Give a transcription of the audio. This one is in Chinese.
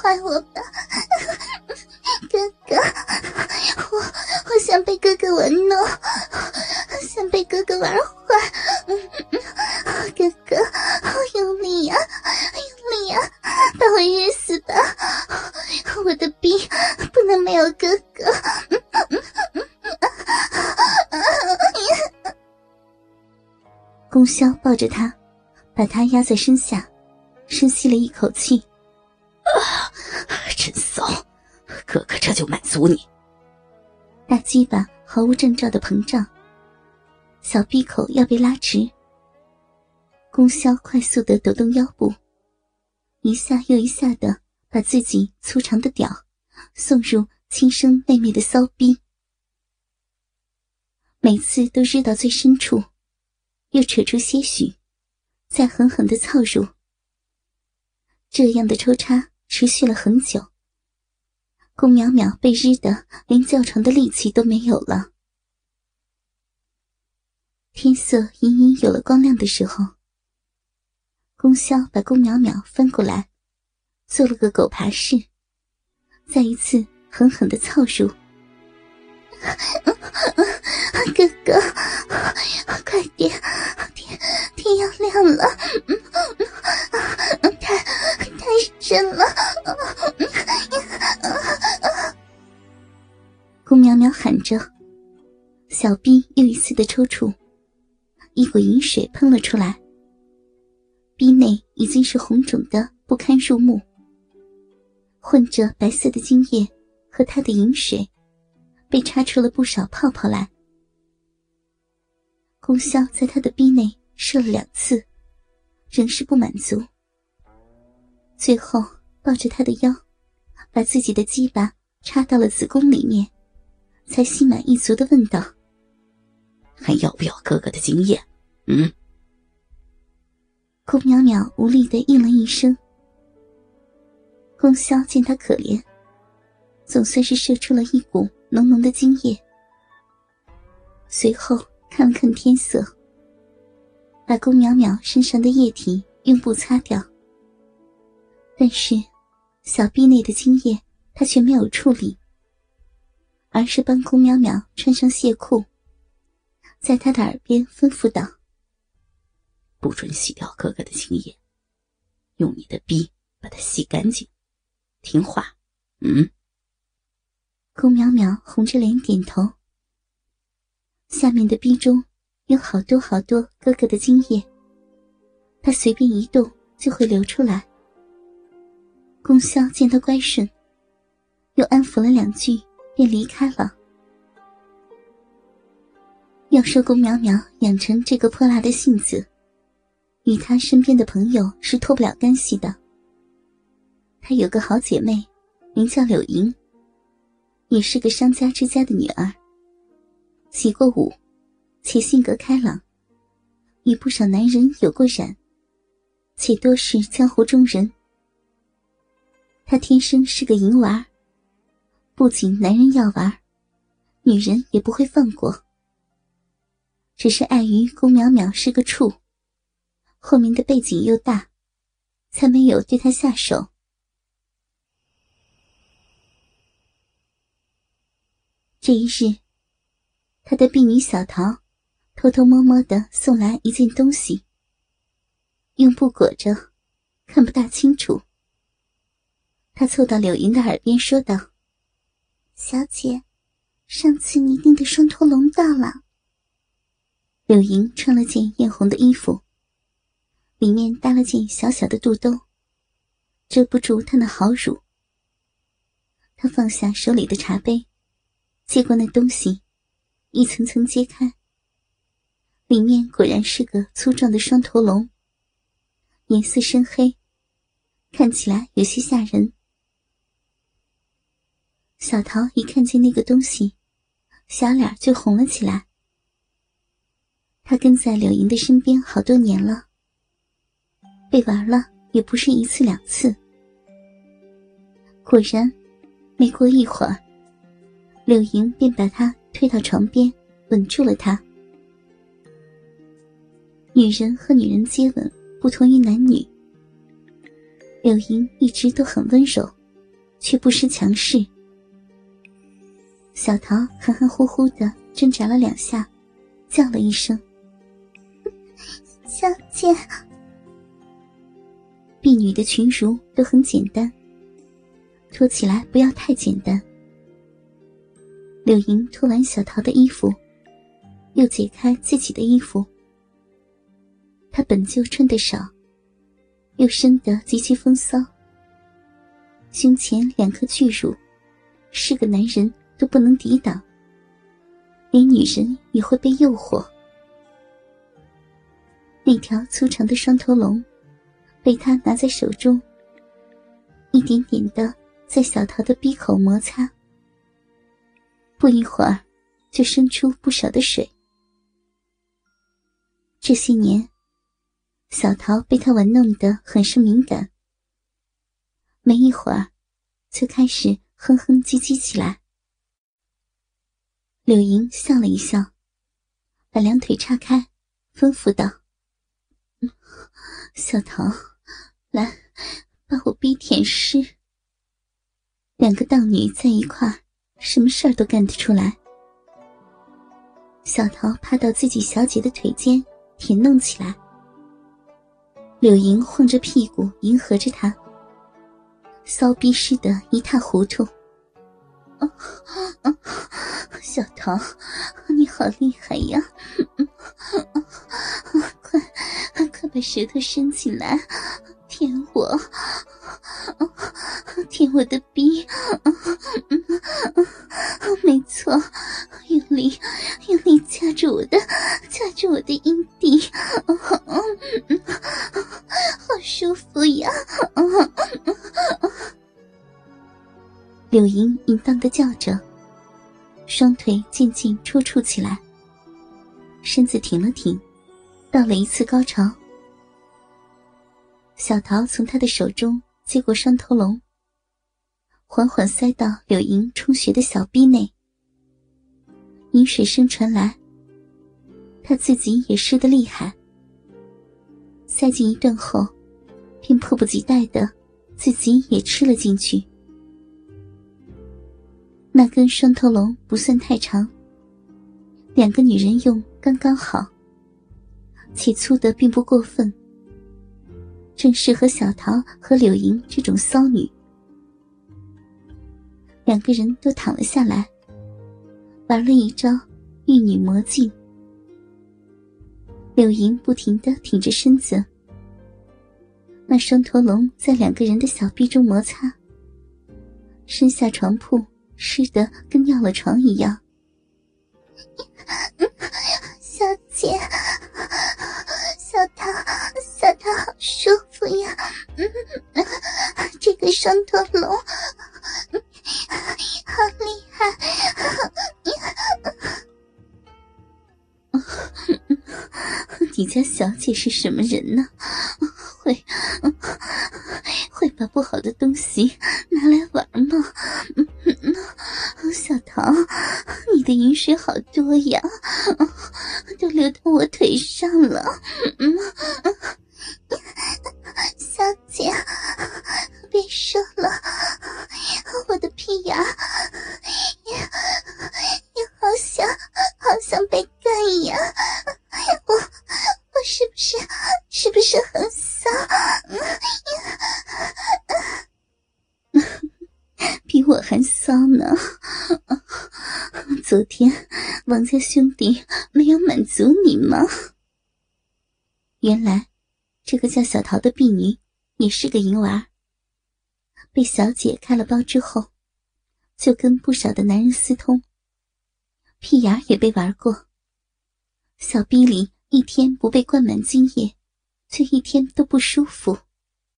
坏我吧，哥哥，我我想被哥哥玩弄，想被哥哥玩坏，哥哥，好用力呀，用力呀，把我日死吧！我的病不能没有哥哥。宫萧抱着他，把他压在身下，深吸了一口气。哥哥这就满足你。大鸡巴毫无征兆的膨胀，小闭口要被拉直。宫萧快速的抖动腰部，一下又一下的把自己粗长的屌送入亲生妹妹的骚逼，每次都日到最深处，又扯出些许，再狠狠的操入。这样的抽插。持续了很久，宫淼淼被日的连叫床的力气都没有了。天色隐隐有了光亮的时候，宫萧把宫淼淼翻过来，做了个狗爬式，再一次狠狠的操入。哥哥，快点，天天要亮了，太太深了。小臂又一次的抽搐，一股饮水喷了出来，臂内已经是红肿的不堪入目，混着白色的精液和他的饮水，被插出了不少泡泡来。宫萧在他的臂内射了两次，仍是不满足，最后抱着他的腰，把自己的鸡巴插到了子宫里面。才心满意足的问道：“还要不要哥哥的经验？”嗯。宫淼淼无力的应了一声。宫萧见他可怜，总算是射出了一股浓浓的精液。随后看了看天色，把宫淼淼身上的液体用布擦掉。但是，小臂内的精液他却没有处理。而是帮宫淼淼穿上亵裤，在他的耳边吩咐道：“不准洗掉哥哥的精液，用你的逼把它洗干净，听话。”嗯。宫淼淼红着脸点头。下面的逼中有好多好多哥哥的精液，他随便一动就会流出来。宫萧见他乖顺，又安抚了两句。便离开了。要说宫淼淼养成这个泼辣的性子，与她身边的朋友是脱不了干系的。她有个好姐妹，名叫柳莹，也是个商家之家的女儿。起过舞，且性格开朗，与不少男人有过染，且多是江湖中人。她天生是个淫娃。不仅男人要玩，女人也不会放过。只是碍于宫淼淼是个处，后面的背景又大，才没有对她下手。这一日，他的婢女小桃偷偷摸摸的送来一件东西，用布裹着，看不大清楚。他凑到柳莹的耳边说道。小姐，上次你订的双头龙到了。柳莹穿了件艳红的衣服，里面搭了件小小的肚兜，遮不住她那好乳。她放下手里的茶杯，接过那东西，一层层揭开，里面果然是个粗壮的双头龙，颜色深黑，看起来有些吓人。小桃一看见那个东西，小脸就红了起来。他跟在柳莹的身边好多年了，被玩了也不是一次两次。果然，没过一会儿，柳莹便把他推到床边，吻住了他。女人和女人接吻不同于男女，柳莹一直都很温柔，却不失强势。小桃含含糊糊的挣扎了两下，叫了一声：“小姐。”婢女的裙褥都很简单，脱起来不要太简单。柳莹脱完小桃的衣服，又解开自己的衣服。她本就穿得少，又生得极其风骚，胸前两颗巨乳，是个男人都不能抵挡，连女人也会被诱惑。那条粗长的双头龙。被他拿在手中，一点点的在小桃的鼻口摩擦，不一会儿就生出不少的水。这些年，小桃被他玩弄得很是敏感，没一会儿就开始哼哼唧唧起来。柳莹笑了一笑，把两腿叉开，吩咐道：“小桃。”来，把我逼舔湿。两个荡女在一块儿，什么事儿都干得出来。小桃趴到自己小姐的腿间，舔弄起来。柳莹晃着屁股迎合着他，骚逼似的一塌糊涂。小桃，你好厉害呀！快，快把舌头伸起来。舔我，舔我的逼，没错，用力用力掐住我的，掐住我的阴蒂，好舒服呀！柳莹淫荡的叫着，双腿渐渐抽搐起来，身子挺了挺，到了一次高潮。小桃从他的手中接过双头龙，缓缓塞到柳莹充血的小臂内。饮水声传来，他自己也湿得厉害。塞进一顿后，便迫不及待的自己也吃了进去。那根双头龙不算太长，两个女人用刚刚好，且粗的并不过分。正适合小桃和柳莹这种骚女。两个人都躺了下来，玩了一招玉女魔镜。柳莹不停的挺着身子，那双驼龙在两个人的小臂中摩擦，身下床铺湿得跟尿了床一样。小姐。小桃，小桃好舒服呀！嗯，这个双头龙好厉害！你家小姐是什么人呢？会会把不好的东西拿来玩吗？小桃，你的饮水好多呀，都流到我腿上了。小昨天王家兄弟没有满足你吗？原来这个叫小桃的婢女也是个淫娃，被小姐开了包之后，就跟不少的男人私通，屁眼也被玩过。小逼里一天不被灌满精液，却一天都不舒服。